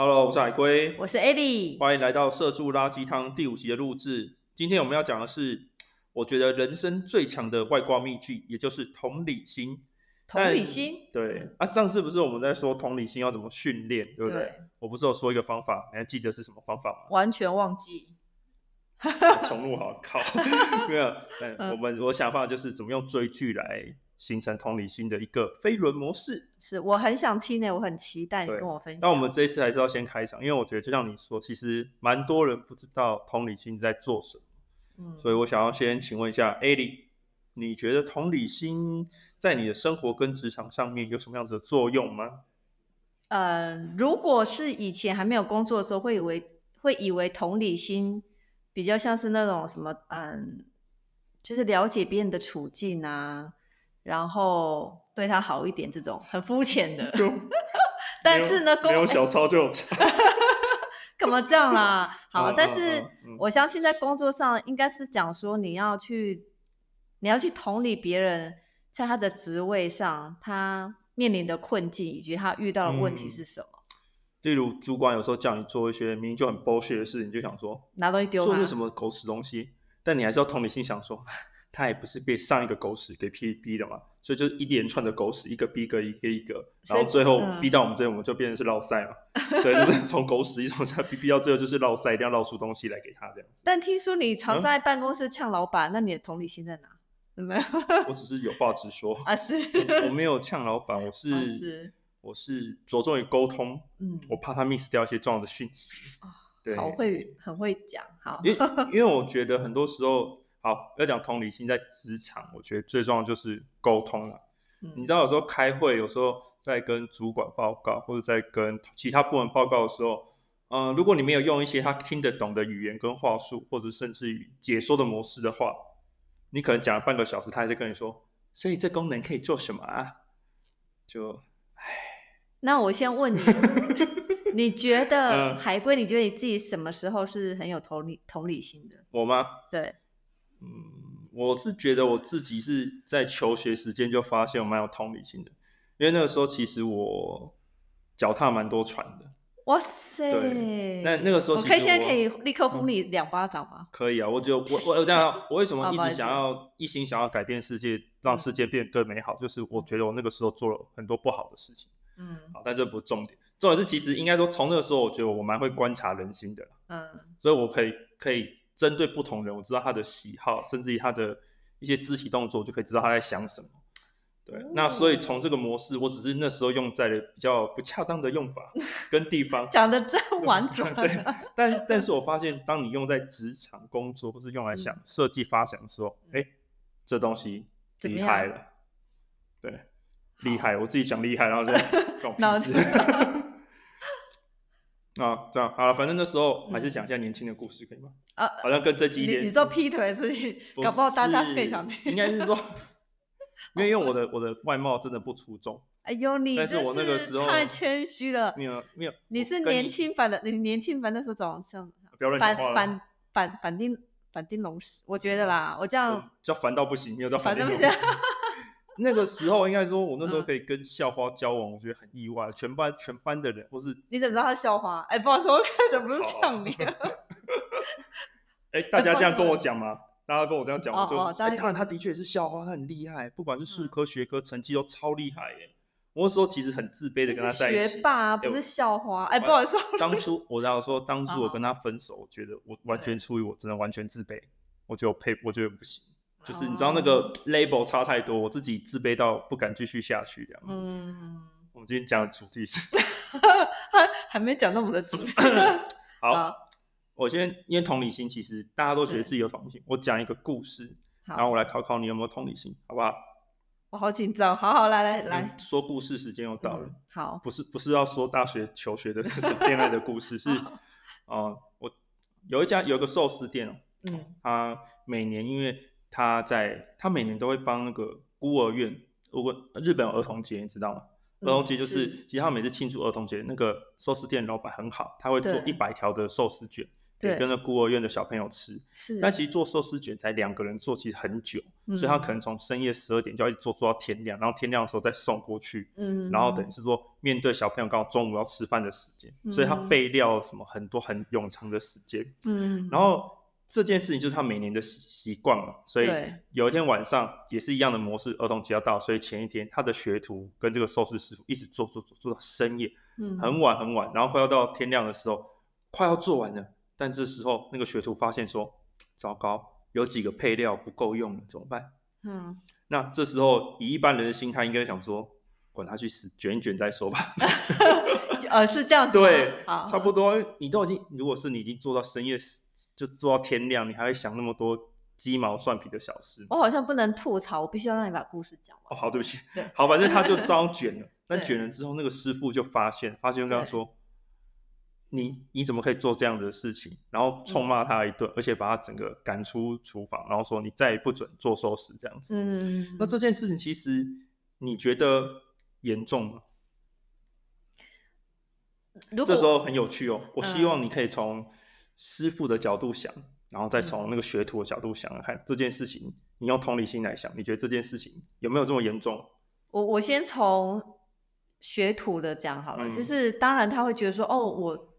Hello，我是海龟，我是 Ellie，欢迎来到社畜垃圾汤第五集的录制。今天我们要讲的是，我觉得人生最强的外挂秘技，也就是同理心。同理心，对啊，上次不是我们在说同理心要怎么训练，对不对？对我不是有说一个方法，你还记得是什么方法吗？完全忘记。重录好靠，没有。我们我想法就是怎么用追剧来形成同理心的一个飞轮模式。是我很想听呢，我很期待你跟我分享。那我们这一次还是要先开场，因为我觉得就像你说，其实蛮多人不知道同理心在做什么。嗯，所以我想要先请问一下 Ellie，你觉得同理心在你的生活跟职场上面有什么样子的作用吗？呃，如果是以前还没有工作的时候，会以为会以为同理心。比较像是那种什么，嗯，就是了解别人的处境啊，然后对他好一点，这种很肤浅的。但是呢，没有小抄就有抄。干嘛这样啦？好，但是我相信在工作上应该是讲说你要去，你要去同理别人，在他的职位上，他面临的困境以及他遇到的问题是什么。嗯例如，主管有时候叫你做一些明明就很 bullshit 的事，你就想说拿东西丢，做是什么狗屎东西？但你还是要同理心想说，他也不是被上一个狗屎给逼逼的嘛，所以就一连串的狗屎，一个逼个一个一个，然后最后逼到我们这里，我们就变成是落赛嘛。对，就是从狗屎一种下逼逼到最后就是落赛，一定要捞出东西来给他这样子。但听说你常在办公室呛老板，嗯、那你的同理心在哪？没有，我只是有话直说啊，是我，我没有呛老板，我是。啊是我是着重于沟通，嗯，我怕他 miss 掉一些重要的讯息，哦、对，好会很会讲，好，因为因为我觉得很多时候，好要讲同理心，在职场，我觉得最重要就是沟通了。嗯、你知道，有时候开会，有时候在跟主管报告，或者在跟其他部门报告的时候，嗯、呃，如果你没有用一些他听得懂的语言跟话术，或者甚至于解说的模式的话，你可能讲了半个小时，他还在跟你说，所以这功能可以做什么啊？就。那我先问你，你觉得海龟？你觉得你自己什么时候是很有同理同理心的？我吗？对，嗯，我是觉得我自己是在求学时间就发现我蛮有同理心的，因为那个时候其实我脚踏蛮多船的。哇塞！那那个时候我，我可以现在可以立刻呼你两巴掌吗？嗯、可以啊，我就我我这样，我为什么一直想要一心想要改变世界，让世界变得更美好？嗯、就是我觉得我那个时候做了很多不好的事情。嗯，好，但这不是重点，重点是其实应该说，从那个时候，我觉得我蛮会观察人心的，嗯，所以我可以可以针对不同人，我知道他的喜好，甚至于他的一些肢体动作，就可以知道他在想什么。对，嗯、那所以从这个模式，我只是那时候用在了比较不恰当的用法 跟地方，讲的真婉转。对，但但是我发现，当你用在职场工作，或是用来想设计发想的时候，哎、这东西厉害了，对。厉害，我自己讲厉害，然后就 搞屁事。啊，这样好了，反正那时候还是讲一下年轻的故事，可以吗？啊，好像跟这几点。你说劈腿事情？搞不好大家更想听。应该是说，因为因为我的我的外貌真的不出众。哎呦，你但是我那个时候太谦虚了。没有没有，你是年轻版的，你年轻版那时候长相。不要乱讲话了。反反反丁反丁龙史，我觉得啦，我这样叫烦到不行，没有到反丁龙史。那个时候应该说，我那时候可以跟校花交往，我觉得很意外。全班全班的人，或是你怎么知道他校花？哎，不好意思，我看着不是呛你。哎，大家这样跟我讲吗？大家跟我这样讲，我就哎，当然他的确是校花，他很厉害，不管是数科、学科成绩都超厉害耶。我那时候其实很自卑的跟他在一起。学霸不是校花，哎，不好意思。当初我然后说，当初我跟他分手，我觉得我完全出于我真的完全自卑，我就配，我觉得不行。就是你知道那个 label 差太多，我自己自卑到不敢继续下去这样子。嗯，我们今天讲的主题是，还还没讲到我们的主题。好，好我先因为同理心，其实大家都觉得自己有同理心。我讲一个故事，然后我来考考你有没有同理心，好不好？我好紧张，好好来来来，说故事时间又到了。嗯、好，不是不是要说大学求学的 恋爱的故事，是 哦、呃、我有一家有一个寿司店哦，嗯，他每年因为他在，他每年都会帮那个孤儿院，如果日本有儿童节，你知道吗？儿童节就是，其实他每次庆祝儿童节，那个寿司店老板很好，他会做一百条的寿司卷，给跟着孤儿院的小朋友吃。是，但其实做寿司卷才两个人做，其实很久，嗯、所以他可能从深夜十二点就要一直做做到天亮，然后天亮的时候再送过去。嗯，然后等于是说面对小朋友刚好中午要吃饭的时间，嗯、所以他备料什么很多很冗长的时间。嗯，然后。这件事情就是他每年的习习惯嘛，所以有一天晚上也是一样的模式，儿童节要到，所以前一天他的学徒跟这个寿司师傅一直做做做做到深夜，嗯，很晚很晚，然后快要到天亮的时候，快要做完了，但这时候那个学徒发现说，糟糕，有几个配料不够用了，怎么办？嗯，那这时候以一般人的心态应该想说，管他去死，卷一卷再说吧。呃，是这样子，对，差不多，你都已经，如果是你已经做到深夜。就做到天亮，你还会想那么多鸡毛蒜皮的小事？我好像不能吐槽，我必须要让你把故事讲完。哦，好，对不起。对，好，反正他就 遭卷了。那卷了之后，那个师傅就发现，发现就跟他说：“你你怎么可以做这样的事情？”然后冲骂他一顿，嗯、而且把他整个赶出厨房，然后说：“你再也不准做寿司这样子。”嗯。那这件事情其实你觉得严重吗？如果这时候很有趣哦，我希望你可以从。师傅的角度想，然后再从那个学徒的角度想来看、嗯、这件事情，你用同理心来想，你觉得这件事情有没有这么严重？我我先从学徒的讲好了，嗯、就是当然他会觉得说，哦，我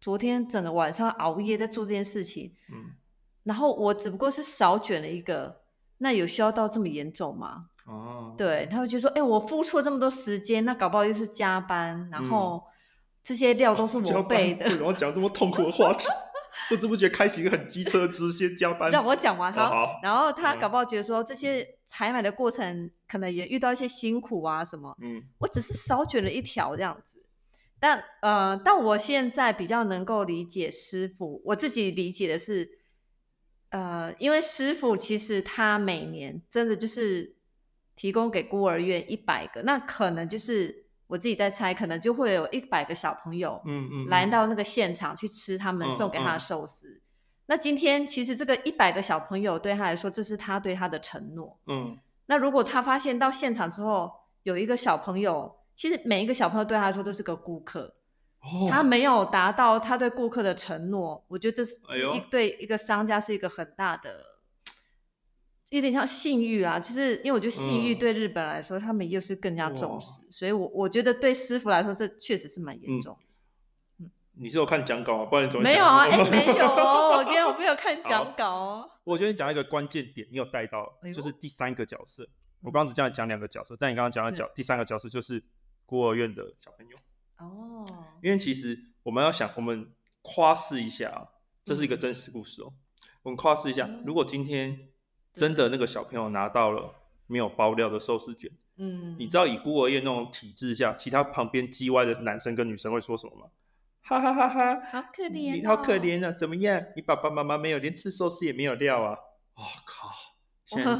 昨天整个晚上熬夜在做这件事情，嗯，然后我只不过是少卷了一个，那有需要到这么严重吗？哦，对，他会觉得说，哎，我付出了这么多时间，那搞不好又是加班，然后这些料都是 我备的，然后讲这么痛苦的话题。不知不觉开启一个很机车之先加班。让我讲完好，好，然后他搞不好觉得说，这些采买的过程可能也遇到一些辛苦啊什么。嗯，我只是少卷了一条这样子，但呃，但我现在比较能够理解师傅。我自己理解的是，呃，因为师傅其实他每年真的就是提供给孤儿院一百个，那可能就是。我自己在猜，可能就会有一百个小朋友，嗯嗯，来到那个现场去吃他们送给他的寿司。嗯嗯、那今天其实这个一百个小朋友对他来说，这是他对他的承诺。嗯，那如果他发现到现场之后有一个小朋友，其实每一个小朋友对他来说都是个顾客，哦、他没有达到他对顾客的承诺，我觉得这是一对一个商家是一个很大的。有点像信誉啊，就是因为我觉得信誉对日本来说，嗯、他们又是更加重视，所以我我觉得对师傅来说，这确实是蛮严重。嗯，你是有看讲稿啊？不然你怎么讲？没有啊，哎、欸，没有哦，我今天我没有看讲稿哦。我觉得你讲一个关键点，你有带到，就是第三个角色。哎、我刚刚只这样讲两个角色，但你刚刚讲的角第三个角色就是孤儿院的小朋友。哦。因为其实我们要想，我们夸饰一下啊，这是一个真实故事哦。嗯、我们夸饰一下，如果今天。真的那个小朋友拿到了没有包料的寿司卷，嗯，你知道以孤儿院那种体制下，其他旁边叽歪的男生跟女生会说什么吗？哈哈哈哈，好可怜，你好可怜啊！怎么样？你爸爸妈妈没有连吃寿司也没有料啊！哦靠！现在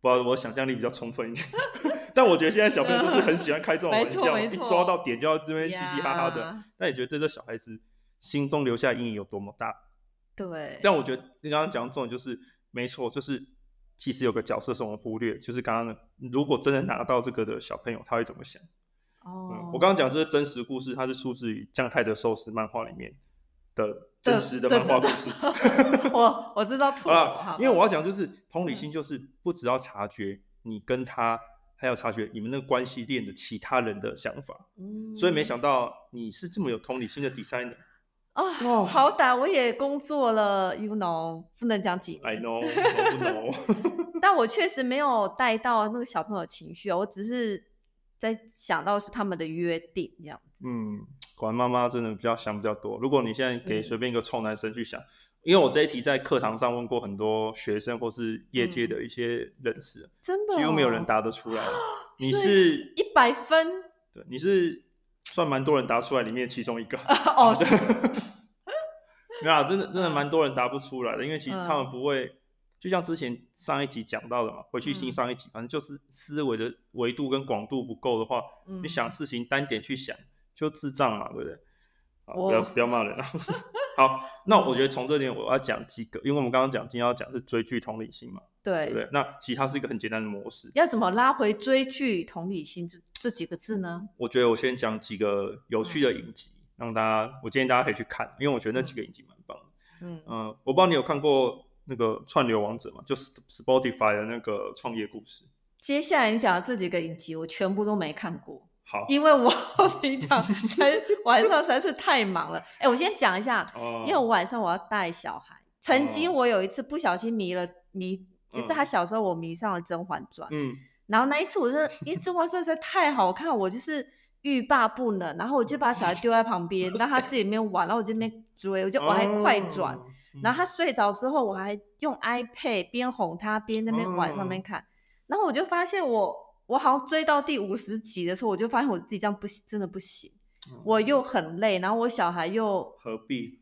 不知道我想象力比较充分一点，但我觉得现在小朋友都是很喜欢开这种玩笑，一抓到点就要这边嘻嘻哈哈的。那你觉得这个小孩子心中留下阴影有多么大？对。但我觉得你刚刚讲的重点就是没错，就是。其实有个角色是我们忽略，就是刚刚如果真的拿到这个的小朋友，他会怎么想？哦、嗯，我刚刚讲这是真实故事，它是出自于将太的寿司漫画里面的真实的漫画故事。我我知道图啊，因为我要讲就是同理心，就是不只要察觉你跟他，还要察觉你们那个关系链的其他人的想法。嗯，所以没想到你是这么有同理心的 designer。哦，哦好歹我也工作了，you know，不能讲几年。I know，我不 know。但我确实没有带到那个小朋友情绪啊，我只是在想到是他们的约定这样子。嗯，果然妈妈真的比较想比较多。如果你现在给随便一个臭男生去想，嗯、因为我这一题在课堂上问过很多学生或是业界的一些人士，嗯、真的、哦、几乎没有人答得出来。你是一百分？对，你是。算蛮多人答出来，里面其中一个。哦，没有，真的真的蛮多人答不出来的，因为其实他们不会，嗯、就像之前上一集讲到的嘛，回去新上一集，嗯、反正就是思维的维度跟广度不够的话，嗯、你想事情单点去想就智障嘛，对不对？啊，不要不要骂人啊。好，那我觉得从这点我要讲几个，因为我们刚刚讲今天要讲是追剧同理心嘛，对，对不对？那其实它是一个很简单的模式，要怎么拉回追剧同理心这这几个字呢？我觉得我先讲几个有趣的影集，嗯、让大家我建议大家可以去看，因为我觉得那几个影集蛮棒的。嗯嗯，我不知道你有看过那个串流王者嘛？就 Spotify 的那个创业故事。接下来你讲的这几个影集，我全部都没看过。好，因为我 平常才晚上实在是太忙了。哎，我先讲一下，因为我晚上我要带小孩。曾经我有一次不小心迷了迷，就是他小时候我迷上了《甄嬛传》。嗯。然后那一次我就因为《甄嬛传》实在太好看，我就是欲罢不能。然后我就把小孩丢在旁边，让他自己那边玩，然后我就那边追，我就我还快转。然后他睡着之后，我还用 iPad 边哄他边那边玩上面看。然后我就发现我我好像追到第五十集的时候，我就发现我自己这样不行，真的不行。我又很累，然后我小孩又何必？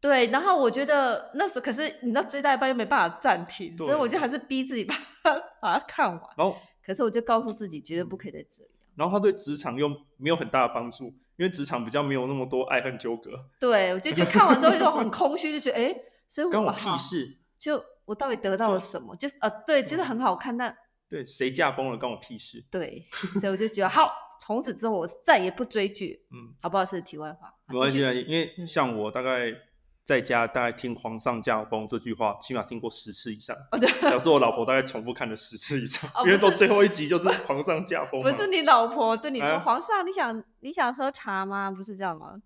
对，然后我觉得那时候可是你知道追到一半又没办法暂停，所以我就还是逼自己把它把它看完。然后。可是我就告诉自己，绝对不可以再这样。然后他对职场又没有很大的帮助，因为职场比较没有那么多爱恨纠葛。对，我就觉得看完之后就很空虚，就觉得哎，所以我关我屁事。就我到底得到了什么？就是呃，对，就是很好看，但对谁驾崩了关我屁事。对，所以我就觉得好，从此之后我再也不追剧。嗯，好不好？是题外话。没关系，因为像我大概。在家大概听“皇上驾崩”这句话，起码听过十次以上。表示我老婆大概重复看了十次以上，因为到最后一集就是皇上驾崩。不是你老婆对你说：“皇上，你想你想喝茶吗？”不是这样吗？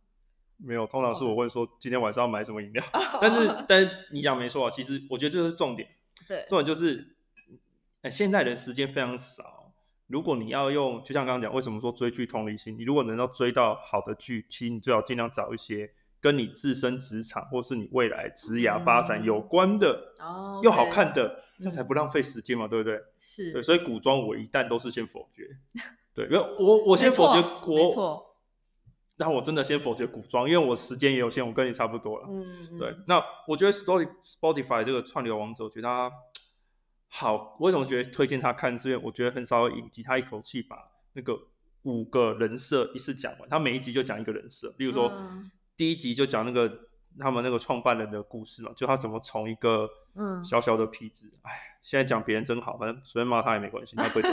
没有，通常是我问说今天晚上要买什么饮料。但是但是你讲没错啊，其实我觉得这是重点。对，重点就是，哎，现在人时间非常少。如果你要用，就像刚刚讲，为什么说追剧同理心？你如果能够追到好的剧，其实你最好尽量找一些。跟你自身职场或是你未来职涯发展有关的，哦，又好看的，这样才不浪费时间嘛，对不对？是，对，所以古装我一旦都是先否决，对，因为我我先否决国，没错，然后我真的先否决古装，因为我时间也有限，我跟你差不多了，嗯，对，那我觉得 Spotify 这个串流王者，我觉得他好，为什么觉得推荐他看？是因为我觉得很少有影集，他一口气把那个五个人设一次讲完，他每一集就讲一个人设，例如说。第一集就讲那个他们那个创办人的故事嘛，就他怎么从一个小小的痞子，哎、嗯，现在讲别人真好，反正随便骂他也没关系，他不会懂。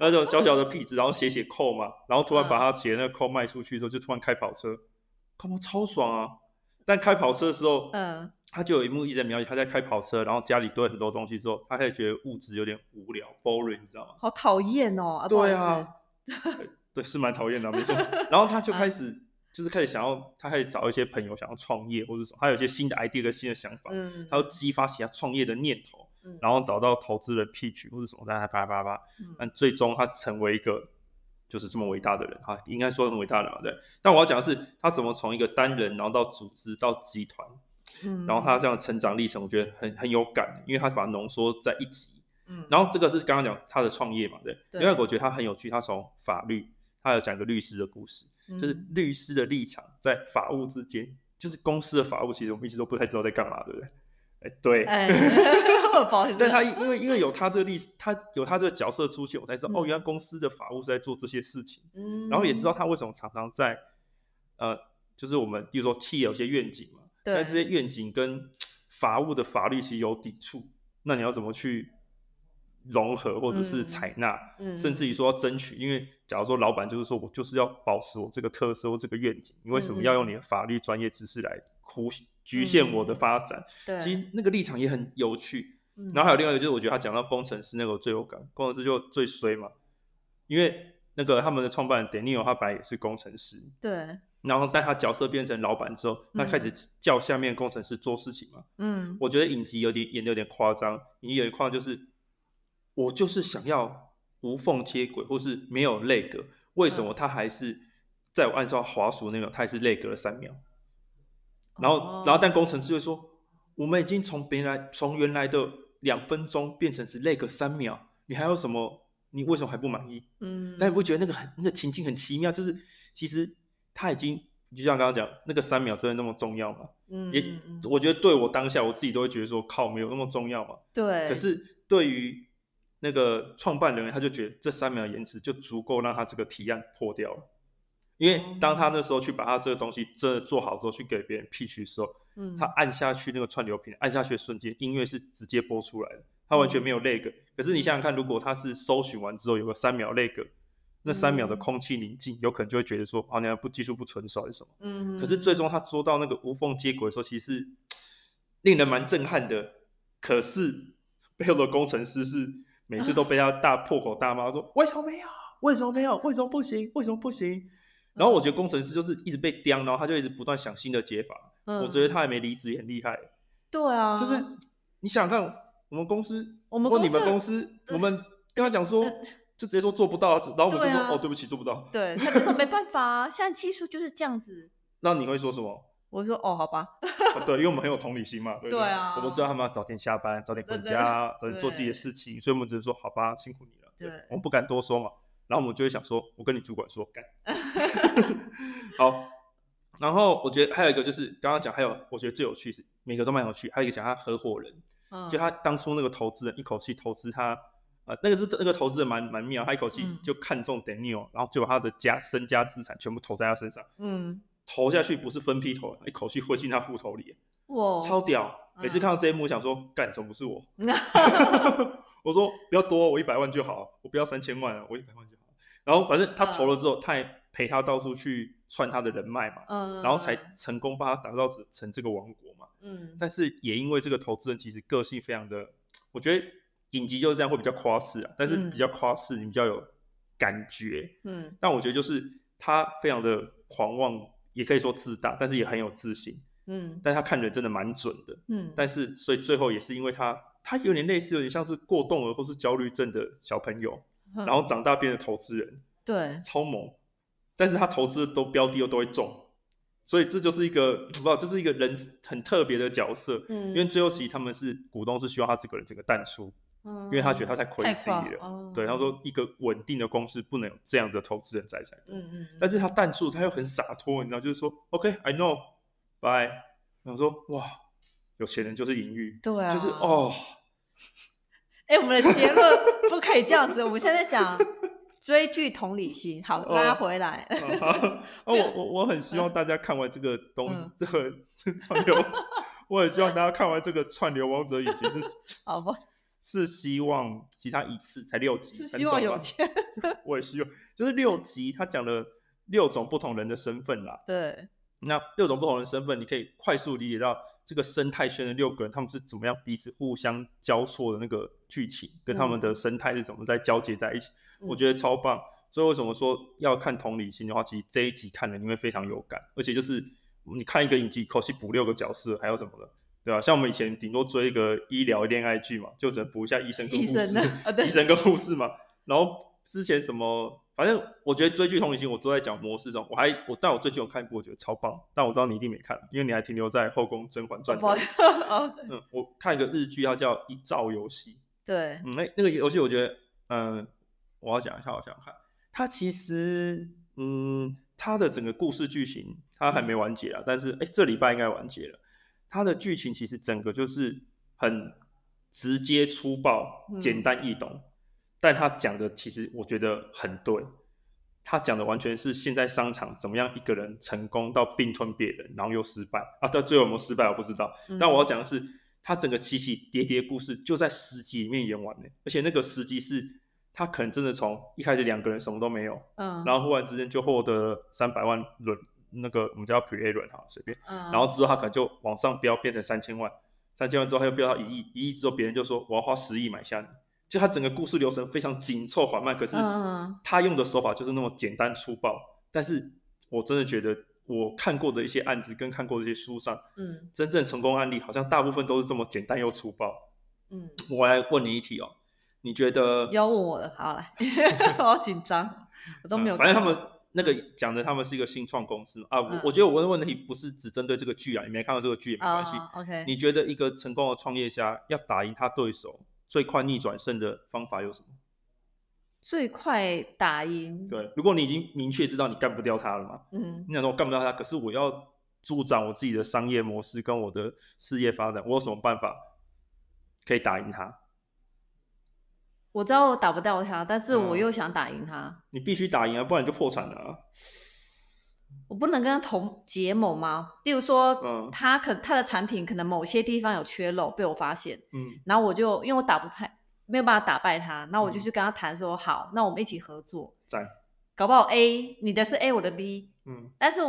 那种小小的痞子，然后写写扣嘛，然后突然把他写的那个扣卖出去之后，就突然开跑车，干嘛超爽啊！但开跑车的时候，嗯，他就有一幕一直在描写他在开跑车，然后家里堆很多东西之后，他开始觉得物质有点无聊，boring，你知道吗？好讨厌哦！对啊，对，是蛮讨厌的，没错。然后他就开始。就是开始想要，他开始找一些朋友想要创业或者什么，他有一些新的 idea 跟新的想法，嗯，他要激发起他创业的念头，嗯，然后找到投资人 pitch 或者什么，但他叭叭叭，但最终他成为一个就是这么伟大的人，哈，应该说很伟大的人，对。但我要讲的是，他怎么从一个单人，然后到组织到集团，嗯，然后他这样的成长历程，我觉得很很有感，因为他把它浓缩在一集，嗯，然后这个是刚刚讲他的创业嘛，对，对，因为我觉得他很有趣，他从法律，他有讲一个律师的故事。就是律师的立场在法务之间，就是公司的法务，其实我们一直都不太知道在干嘛，对不对？哎，对。哎、但他因为因为有他这个历史，他有他这个角色出现，我才知道、嗯、哦，原来公司的法务是在做这些事情。嗯。然后也知道他为什么常常在，呃，就是我们比如说企业有些愿景。但这些愿景跟法务的法律其实有抵触，那你要怎么去？融合或者是采纳、嗯嗯，甚至于说要争取，因为假如说老板就是说我就是要保持我这个特色或这个愿景，你为什么要用你的法律专业知识来忽局限我的发展？嗯、其实那个立场也很有趣。然后还有另外一个就是，我觉得他讲到工程师那个最有感，工程师就最衰嘛，因为那个他们的创办人 Daniel 他本来也是工程师，对。然后但他角色变成老板之后，他开始叫下面工程师做事情嘛。嗯。我觉得影集有点演的有点夸张，影集有一夸张就是。我就是想要无缝接轨，或是没有 lag，为什么他还是在我按照滑鼠那秒，他还是 lag 了三秒？然后，然后但工程师会说，我们已经从原来从原来的两分钟变成是 lag 三秒，你还有什么？你为什么还不满意？嗯，但你不觉得那个很那个情境很奇妙？就是其实他已经就像刚刚讲，那个三秒真的那么重要吗？嗯，也我觉得对我当下我自己都会觉得说，靠，没有那么重要嘛。对，可是对于那个创办人员他就觉得这三秒延迟就足够让他这个提案破掉了，因为当他那时候去把他这个东西真的做好之后去给别人 pitch 的时候，嗯，他按下去那个串流屏，按下去的瞬间音乐是直接播出来的，他完全没有 lag。可是你想想看，如果他是搜寻完之后有个三秒 lag，那三秒的空气宁静，有可能就会觉得说啊，你还不技术不成熟还是什么？嗯，可是最终他做到那个无缝接轨的时候，其实令人蛮震撼的。可是背后的工程师是每次都被他大 破口大骂，说为什么没有？为什么没有？为什么不行？为什么不行？然后我觉得工程师就是一直被刁，然后他就一直不断想新的解法。嗯、我觉得他还没离职也很厉害。对啊，就是你想想看，我们公司，我们你们公司，我们跟他讲说，就直接说做不到，然后我们就说、啊、哦，对不起，做不到。对，他就说没办法啊，现在技术就是这样子。那你会说什么？我说哦，好吧。对，因为我们很有同理心嘛，对不对？对啊。我们知道他们要早点下班，早点回家，早点做自己的事情，所以我们只能说好吧，辛苦你了。对，我们不敢多说嘛。然后我们就会想说，我跟你主管说干。好。然后我觉得还有一个就是刚刚讲，还有我觉得最有趣是每个都蛮有趣。还有一个讲他合伙人，嗯、就他当初那个投资人一口气投资他，呃，那个是那个投资人蛮蛮妙，他一口气就看中 Daniel，、嗯、然后就把他的家身家资产全部投在他身上。嗯，投下去不是分批投，一口气汇进他户头里。哇，超屌！每次看到这一幕，想说干什么不是我？我说不要多，我一百万就好，我不要三千万，我一百万就好。然后反正他投了之后，他也陪他到处去。串他的人脉嘛，嗯，然后才成功帮他打造成这个王国嘛，嗯，但是也因为这个投资人其实个性非常的，我觉得影集就是这样会比较夸饰啊，但是比较夸饰，你比较有感觉，嗯，但我觉得就是他非常的狂妄，也可以说自大，但是也很有自信，嗯，但他看人真的蛮准的，嗯，但是所以最后也是因为他，他有点类似有点像是过动儿或是焦虑症的小朋友，然后长大变成投资人，对，超猛。但是他投资都标的又都会中，所以这就是一个不知道，就是一个人很特别的角色。嗯，因为最后其实他们是股东是希望他这个人整个淡出，嗯，因为他觉得他太亏自己了。哦、对，他说一个稳定的公司不能有这样子的投资人在才对。嗯嗯。但是他淡出，他又很洒脱，你知道，就是说，OK，I know，bye。然后说，哇，有钱人就是淫欲，对啊，就是哦。哎、欸，我们的结论不可以这样子，我们现在讲。追剧同理心，好拉回来。哦，我我我很希望大家看完这个东、嗯、这个 串流，我很希望大家看完这个串流王者已经是好吧？是希望其他一次才六集，是希望有钱。我也希望，就是六集，他讲了六种不同人的身份啦。对，那六种不同的身份，你可以快速理解到这个生态圈的六个人，他们是怎么样彼此互相交错的那个剧情，跟他们的生态是怎么在交接在一起。嗯我觉得超棒，所以为什么说要看同理心的话，其实这一集看了你会非常有感，而且就是你看一个影集，一口气补六个角色，还有什么的，对吧？像我们以前顶多追一个医疗恋爱剧嘛，就只能补一下医生跟护士，医生，啊、医生跟护士嘛。然后之前什么，反正我觉得追剧同理心，我都在讲模式中。我还我，但我最近有看一部，我觉得超棒，但我知道你一定没看，因为你还停留在《后宫甄嬛传》。嗯，我看一个日剧，它叫《一兆游戏》。对，嗯，那那个游戏，我觉得，嗯。我要讲一下，我想想看，它其实，嗯，它的整个故事剧情它还没完结啊，嗯、但是，哎，这礼拜应该完结了。它的剧情其实整个就是很直接粗暴、简单易懂，嗯、但他讲的其实我觉得很对。他讲的完全是现在商场怎么样一个人成功到并吞别人，然后又失败啊？到最后有没有失败我不知道，嗯、但我要讲的是，他整个起起跌跌故事就在十集里面演完呢，而且那个十集是。他可能真的从一开始两个人什么都没有，嗯，然后忽然之间就获得三百万轮，那个我们叫轮哈，随便，嗯，然后之后他可能就往上飙，变成三千万，三千万之后他又飙到一亿，一亿之后别人就说我要花十亿买下你，就他整个故事流程非常紧凑缓慢，可是他用的手法就是那么简单粗暴，但是我真的觉得我看过的一些案子跟看过的一些书上，嗯，真正成功案例好像大部分都是这么简单又粗暴，嗯，我来问你一题哦。你觉得要问我了，好来，我好紧张，我都没有、啊。反正他们那个讲的，他们是一个新创公司啊。我、嗯、我觉得我问的问题不是只针对这个剧啊，你没看到这个剧也没关系。Oh, OK。你觉得一个成功的创业家要打赢他对手，最快逆转胜的方法有什么？最快打赢？对，如果你已经明确知道你干不掉他了嘛，嗯，你想说我干不掉他，可是我要助长我自己的商业模式跟我的事业发展，我有什么办法可以打赢他？我知道我打不掉他，但是我又想打赢他。嗯、你必须打赢啊，不然你就破产了、啊。我不能跟他同结盟吗？例如说，嗯、他可他的产品可能某些地方有缺漏，被我发现，嗯，然后我就因为我打不败，没有办法打败他，那我就去跟他谈说，嗯、好，那我们一起合作。在，搞不好 A 你的是 A，我的 B，嗯，但是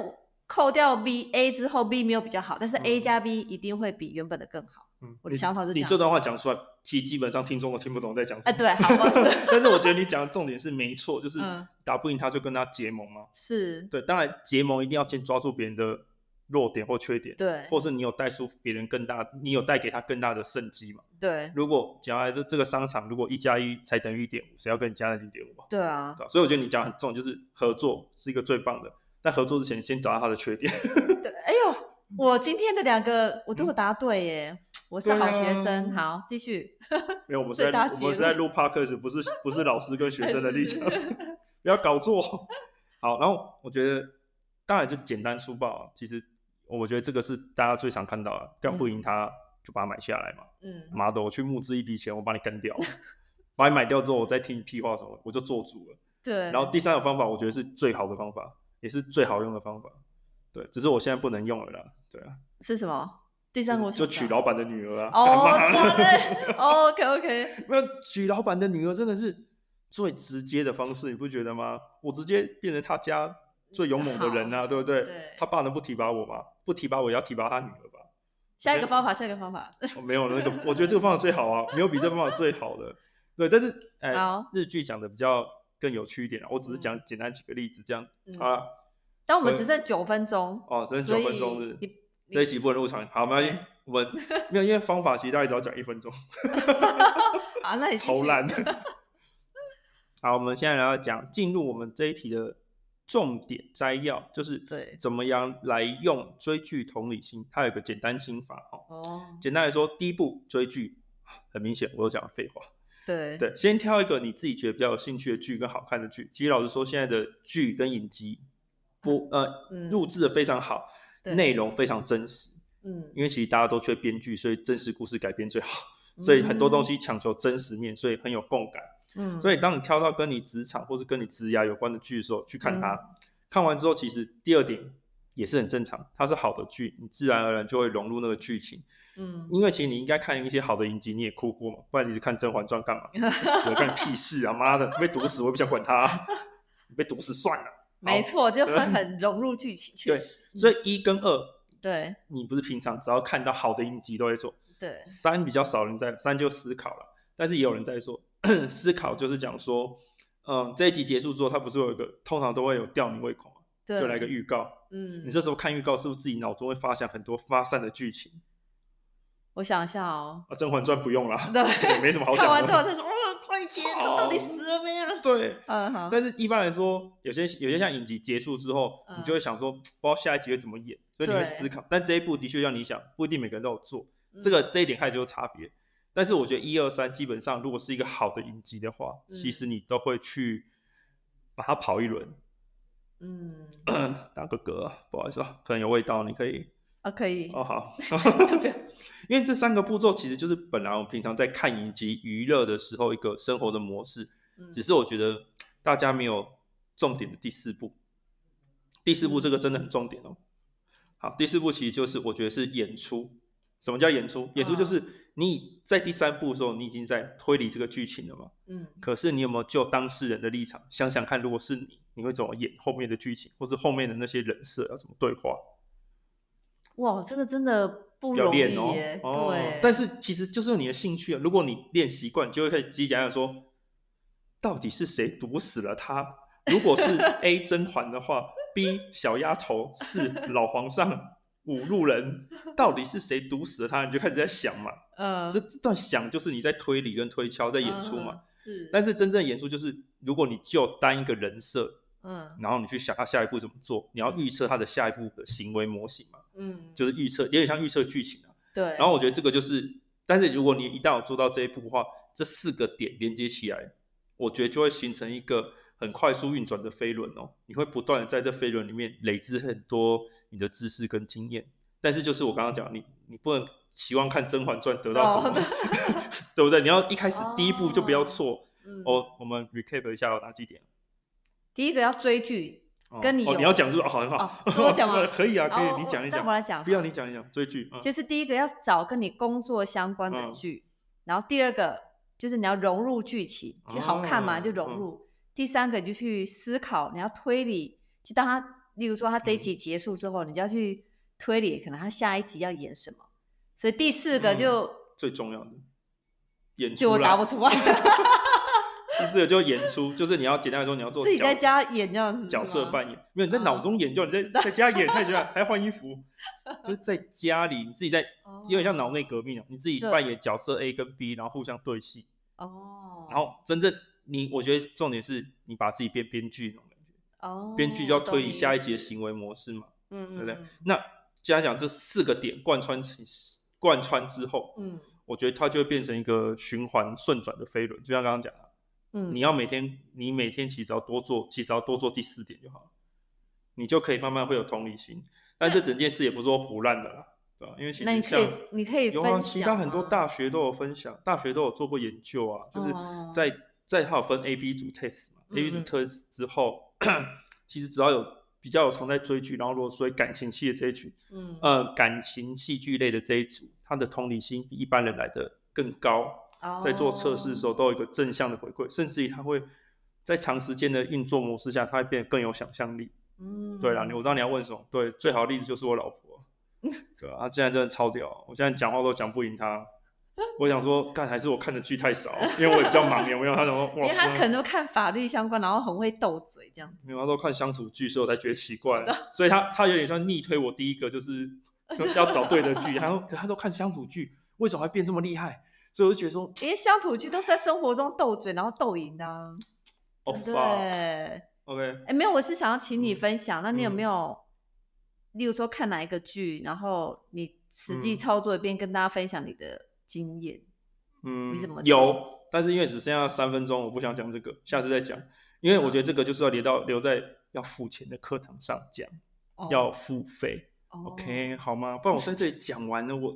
扣掉 B A 之后，B 没有比较好，但是 A 加 B 一定会比原本的更好。嗯，我的想法是这样。你这段话讲出来，其实基本上听众都听不懂在讲什么。哎，对，好。但是我觉得你讲的重点是没错，就是打不赢他就跟他结盟嘛。是。对，当然结盟一定要先抓住别人的弱点或缺点，对，或是你有带出别人更大，你有带给他更大的胜机嘛。对。如果讲来这这个商场，如果一加一才等于一点五，谁要跟你加零点五？对啊。所以我觉得你讲很重，就是合作是一个最棒的。但合作之前，先找到他的缺点。对，哎呦，我今天的两个我都有答对耶，嗯、我是好学生。啊、好，继续。没有，我们是在我们是在录 podcast，不是不是老师跟学 生的立场，不要搞错。好，然后我觉得当然就简单粗暴啊。其实我觉得这个是大家最常看到的，干不赢他就把他买下来嘛。嗯。妈的，我去募资一笔钱，我把你干掉，把你买掉之后，我再听你屁话什么，我就做主了。对。然后第三个方法，我觉得是最好的方法。也是最好用的方法，对，只是我现在不能用了啦，对啊。是什么？第三个就娶老板的女儿啊。哦，OK OK。那娶老板的女儿真的是最直接的方式，你不觉得吗？我直接变成他家最勇猛的人啊，对不对？对。他爸能不提拔我吗？不提拔我，也要提拔他女儿吧。下一个方法，下一个方法。没有那个，我觉得这个方法最好啊，没有比这个方法最好的。对，但是哎，日剧讲的比较。更有趣一点，我只是讲简单几个例子，这样、嗯、好了。但我们只剩九分钟哦，只剩九分钟是。这一集不能入场，好，没关系，我们 没有，因为方法其实大概只要讲一分钟。啊，那也超烂。好，我们现在来讲进入我们这一题的重点摘要，就是对怎么样来用追剧同理心，它有个简单心法哦。简单来说，第一步追剧，很明显我又讲了废话。对对，先挑一个你自己觉得比较有兴趣的剧跟好看的剧。其实老实说，现在的剧跟影集播呃录制的非常好，内容非常真实。嗯，因为其实大家都缺编剧，所以真实故事改编最好。所以很多东西强求真实面，所以很有共感。嗯，所以当你挑到跟你职场或是跟你职涯有关的剧的时候，去看它。看完之后，其实第二点也是很正常，它是好的剧，你自然而然就会融入那个剧情。嗯，因为其实你应该看一些好的影集，你也哭过嘛，不然你是看《甄嬛传》干嘛？死了干屁事啊！妈的，被毒死我也不想管他，被毒死算了。没错，就会 很融入剧情。对，所以一跟二，对，你不是平常只要看到好的影集都会做。对，三比较少人在，三就思考了，但是也有人在做，思考就是讲说，嗯，这一集结束之后，它不是有一个，通常都会有吊你胃口嘛，就来个预告。嗯，你这时候看预告，是不是自己脑中会发想很多发散的剧情？我想一下哦，啊，《甄嬛传》不用了，对，没什么好想的。看完之后再说，哇，他到底死了没有？对，嗯好。但是一般来说，有些有些像影集结束之后，你就会想说，不知道下一集会怎么演，所以你会思考。但这一部的确让你想，不一定每个人都有做，这个这一点开始就有差别。但是我觉得一二三基本上，如果是一个好的影集的话，其实你都会去把它跑一轮。嗯，打个嗝，不好意思啊，可能有味道，你可以。啊，可以哦，好，因为这三个步骤其实就是本来我们平常在看影集娱乐的时候一个生活的模式，嗯、只是我觉得大家没有重点的第四步，第四步这个真的很重点哦。好，第四步其实就是我觉得是演出。什么叫演出？演出就是你在第三步的时候，你已经在推理这个剧情了嘛。嗯。可是你有没有就当事人的立场想想看，如果是你，你会怎么演后面的剧情，或是后面的那些人设要怎么对话？哇，这个真的不容易耶。哦，对。但是其实就是你的兴趣啊。如果你练习惯，就会开始讲讲说，到底是谁毒死了他？如果是 A 甄嬛的话，B 小丫头是老皇上五路人，到底是谁毒死了他？你就开始在想嘛。嗯。这段想就是你在推理跟推敲，在演出嘛。嗯、是。但是真正演出就是，如果你就单一个人设。嗯，然后你去想他下一步怎么做，你要预测他的下一步的行为模型嘛？嗯，就是预测，有点像预测剧情啊。对。然后我觉得这个就是，但是如果你一旦有做到这一步的话，这四个点连接起来，我觉得就会形成一个很快速运转的飞轮哦。你会不断的在这飞轮里面累积很多你的知识跟经验。但是就是我刚刚讲，你你不能期望看《甄嬛传》得到什么，哦、对不对？你要一开始第一步就不要错。哦，嗯、哦，我们 recap 一下有哪几点？第一个要追剧，跟你哦，你要讲是不是？好很好，是我讲吗？可以啊，可以，你讲一讲。我来讲，不要你讲一讲追剧。就是第一个要找跟你工作相关的剧，然后第二个就是你要融入剧情，就好看嘛，就融入。第三个你就去思考，你要推理，就当他例如说他这一集结束之后，嗯、你就要去推理，可能他下一集要演什么。所以第四个就、嗯、最重要的就我答不出来。第四个就演出，就是你要简单来说，你要做自己在家演这样子角色扮演，没有你在脑中演，就你在在家演太奇怪，还要换衣服，就是在家里你自己在，有点像脑内革命啊，你自己扮演角色 A 跟 B，然后互相对戏。哦。然后真正你，我觉得重点是你把自己变编剧那种感觉。哦。编剧就要推理下一集的行为模式嘛，嗯，对不对？那既然讲这四个点贯穿成贯穿之后，嗯，我觉得它就会变成一个循环顺转的飞轮，就像刚刚讲的。嗯，你要每天，你每天其实只要多做，其实只要多做第四点就好了，你就可以慢慢会有同理心。但这整件事也不是说胡乱的啦，对吧？因为其实像你可以，有啊，其他很多大学都有分享，大学都有做过研究啊，就是在在它有分 A、B 组 test 嘛，A、B 组 test 之后，其实只要有比较有常在追剧，然后如果说感情戏的这一群，嗯，呃，感情戏剧类的这一组，他的同理心比一般人来的更高。在做测试的时候，都有一个正向的回馈，甚至于他会在长时间的运作模式下，他会变得更有想象力。嗯，对啦，我知道你要问什么。对，最好的例子就是我老婆。对啊，她现在真的超屌，我现在讲话都讲不赢她。我想说，干还是我看的剧太少，因为我也比较忙，有没有？他想说，哇，因为他可能都看法律相关，然后很会斗嘴这样。没有，他都看乡土剧，所以我才觉得奇怪。所以他他有点像逆推我第一个，就是就 要找对的剧。他说，他都看乡土剧，为什么会变这么厉害？所以我就觉得说，因为乡土剧都是在生活中斗嘴，然后斗赢的、啊。哦、oh，对，OK。哎、欸，没有，我是想要请你分享。嗯、那你有没有、嗯，例如说看哪一个剧，然后你实际操作一遍，跟大家分享你的经验？嗯，你怎么有？但是因为只剩下三分钟，我不想讲这个，下次再讲。因为我觉得这个就是要留到留在要付钱的课堂上讲、哦，要付费、哦。OK，好吗？不然我在这里讲完了，我。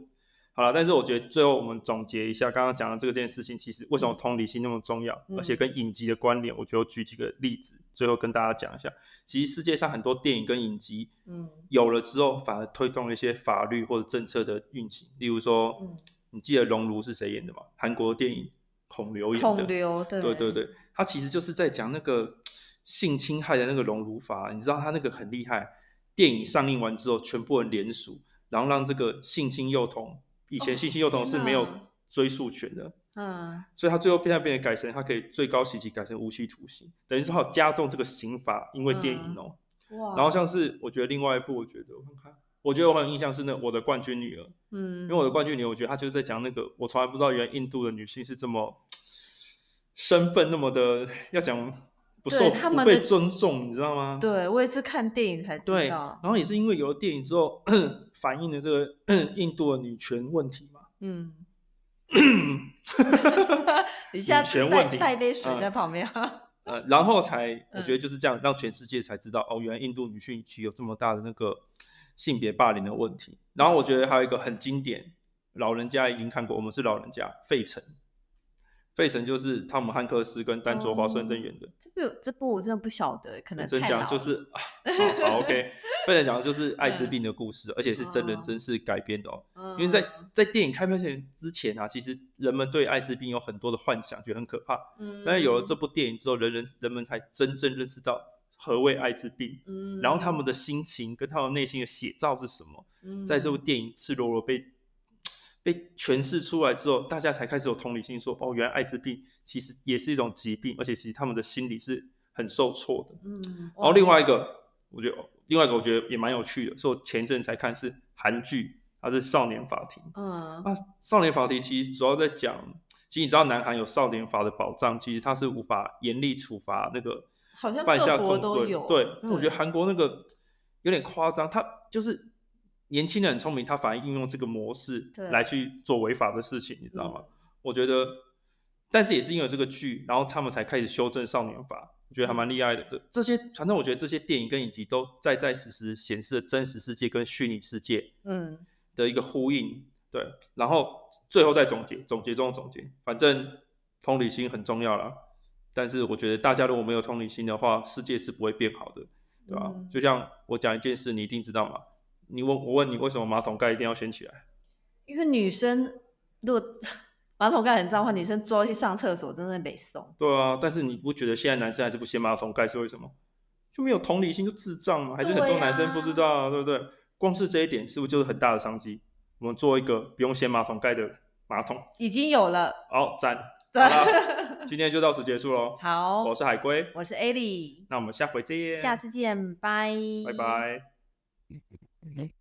好了，但是我觉得最后我们总结一下刚刚讲的这个件事情，其实为什么同理心那么重要，嗯、而且跟影集的关联，我觉得举几个例子，最后跟大家讲一下。其实世界上很多电影跟影集，嗯，有了之后反而推动了一些法律或者政策的运行。例如说，嗯、你记得《熔炉》是谁演的吗？韩国电影孔刘演的。孔刘，对对对对，他其实就是在讲那个性侵害的那个熔炉法。你知道他那个很厉害，电影上映完之后，全部人联署，然后让这个性侵幼童。以前性侵幼童是没有追诉权的，嗯，所以他最后变变成改成，他可以最高刑期改成无期徒刑，等于说他加重这个刑罚，因为电影哦、喔，哇，然后像是我觉得另外一部，我觉得我看看，我觉得我很有印象是那我的冠军女儿，嗯，因为我的冠军女儿，我觉得她就是在讲那个，我从来不知道原来印度的女性是这么 身份那么的要讲不受不被尊重，你知道吗？对，我也是看电影才知道。对，然后也是因为有了电影之后，反映了这个 印度的女权问题嘛。嗯。你现在带带杯水在旁边。呃，然后才我觉得就是这样，让全世界才知道哦，原来印度女性其实有这么大的那个性别霸凌的问题。然后我觉得还有一个很经典，老人家已经看过，我们是老人家，费城。费城就是汤姆汉克斯跟丹卓华盛顿演的。这部这部我真的不晓得，可能真讲就是啊，好 OK。费城讲的就是艾滋病的故事，而且是真人真事改编的哦。因为在在电影开拍前之前啊，其实人们对艾滋病有很多的幻想，觉得很可怕。嗯。但是有了这部电影之后，人人人们才真正认识到何谓艾滋病。嗯。然后他们的心情跟他们内心的写照是什么？嗯。在这部电影赤裸裸被。被诠释出来之后，大家才开始有同理心说，说哦，原来艾滋病其实也是一种疾病，而且其实他们的心理是很受挫的。嗯，然后另外一个，我觉得另外一个我觉得也蛮有趣的，是我前一阵才看是韩剧，它是《少年法庭》。嗯，啊，《少年法庭》其实主要在讲，其实你知道南韩有少年法的保障，其实它是无法严厉处罚那个犯下重罪。对，因为我觉得韩国那个有点夸张，他就是。年轻人很聪明，他反而应用这个模式来去做违法的事情，你知道吗？嗯。我觉得，但是也是因为这个剧，然后他们才开始修正少年法，我觉得还蛮厉害的。这些，反正我觉得这些电影跟影集都在在实实显示了真实世界跟虚拟世界嗯的一个呼应。对，然后最后再总结，总结中的总结，反正同理心很重要啦。但是我觉得大家如果没有同理心的话，世界是不会变好的，对吧？嗯。就像我讲一件事，你一定知道吗？你问我问你为什么马桶盖一定要掀起来？因为女生如果 马桶盖很脏的话，女生坐去上厕所真的没送。对啊，但是你不觉得现在男生还是不掀马桶盖是为什么？就没有同理心，就智障嘛？还是很多男生不知道，对，啊、对不对？光是这一点，是不是就是很大的商机？我们做一个不用掀马桶盖的马桶，已经有了。好，赞。好了，今天就到此结束喽。好，我是海龟，我是 Ellie，那我们下回见，下次见，拜拜拜。Okay.